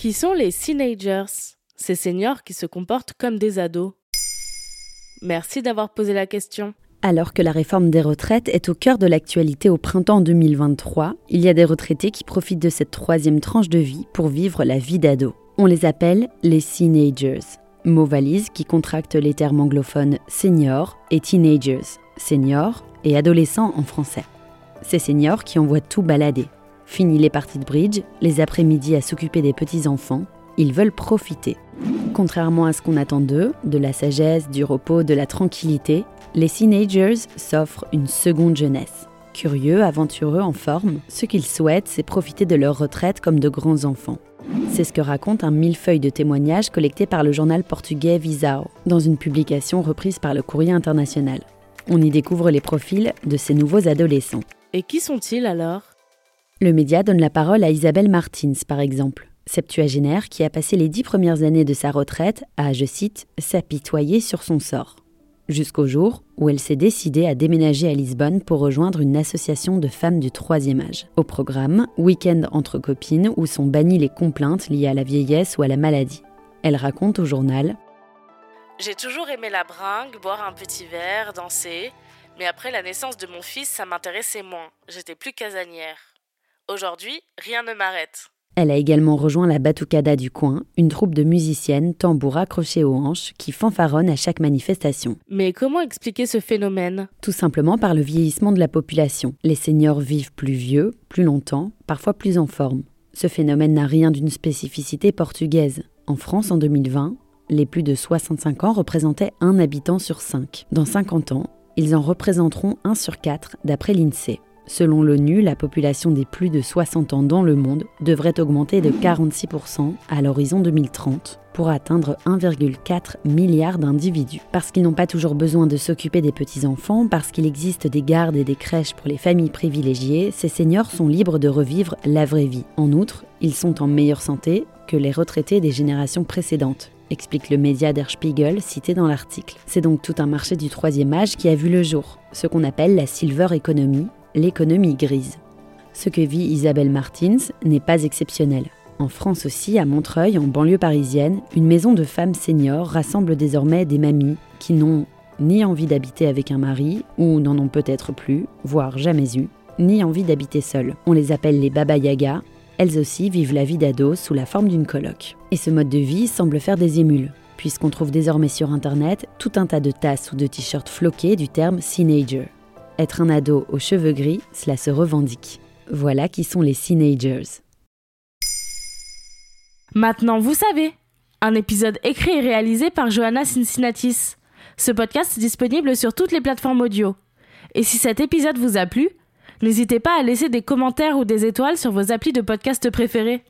Qui sont les teenagers Ces seniors qui se comportent comme des ados. Merci d'avoir posé la question. Alors que la réforme des retraites est au cœur de l'actualité au printemps 2023, il y a des retraités qui profitent de cette troisième tranche de vie pour vivre la vie d'ado. On les appelle les teenagers, mot valise qui contracte les termes anglophones senior et teenagers, senior et adolescent en français. Ces seniors qui envoient tout balader, Fini les parties de bridge, les après-midi à s'occuper des petits-enfants, ils veulent profiter. Contrairement à ce qu'on attend d'eux, de la sagesse, du repos, de la tranquillité, les teenagers s'offrent une seconde jeunesse. Curieux, aventureux, en forme, ce qu'ils souhaitent, c'est profiter de leur retraite comme de grands enfants. C'est ce que raconte un millefeuille de témoignages collecté par le journal portugais Visao, dans une publication reprise par le Courrier international. On y découvre les profils de ces nouveaux adolescents. Et qui sont-ils alors? Le média donne la parole à Isabelle Martins, par exemple, septuagénaire qui a passé les dix premières années de sa retraite à, je cite, s'apitoyer sur son sort. Jusqu'au jour où elle s'est décidée à déménager à Lisbonne pour rejoindre une association de femmes du troisième âge. Au programme, Week-end entre copines où sont bannies les complaintes liées à la vieillesse ou à la maladie. Elle raconte au journal J'ai toujours aimé la bringue, boire un petit verre, danser, mais après la naissance de mon fils, ça m'intéressait moins. J'étais plus casanière. Aujourd'hui, rien ne m'arrête. Elle a également rejoint la Batucada du coin, une troupe de musiciennes tambour accrochés aux hanches qui fanfaronnent à chaque manifestation. Mais comment expliquer ce phénomène? Tout simplement par le vieillissement de la population. Les seniors vivent plus vieux, plus longtemps, parfois plus en forme. Ce phénomène n'a rien d'une spécificité portugaise. En France, en 2020, les plus de 65 ans représentaient un habitant sur cinq. Dans 50 ans, ils en représenteront un sur quatre d'après l'INSEE. Selon l'ONU, la population des plus de 60 ans dans le monde devrait augmenter de 46% à l'horizon 2030 pour atteindre 1,4 milliard d'individus. Parce qu'ils n'ont pas toujours besoin de s'occuper des petits-enfants, parce qu'il existe des gardes et des crèches pour les familles privilégiées, ces seniors sont libres de revivre la vraie vie. En outre, ils sont en meilleure santé que les retraités des générations précédentes explique le média Der Spiegel cité dans l'article. C'est donc tout un marché du troisième âge qui a vu le jour, ce qu'on appelle la silver economy, l'économie grise. Ce que vit Isabelle Martins n'est pas exceptionnel. En France aussi, à Montreuil, en banlieue parisienne, une maison de femmes seniors rassemble désormais des mamies qui n'ont ni envie d'habiter avec un mari, ou n'en ont peut-être plus, voire jamais eu, ni envie d'habiter seules. On les appelle les Baba Yaga. Elles aussi vivent la vie d'ado sous la forme d'une coloc. Et ce mode de vie semble faire des émules, puisqu'on trouve désormais sur Internet tout un tas de tasses ou de t-shirts floqués du terme teenager. Être un ado aux cheveux gris, cela se revendique. Voilà qui sont les teenagers. Maintenant, vous savez. Un épisode écrit et réalisé par Johanna Cincinnatis. Ce podcast est disponible sur toutes les plateformes audio. Et si cet épisode vous a plu, n'hésitez pas à laisser des commentaires ou des étoiles sur vos applis de podcast préférés.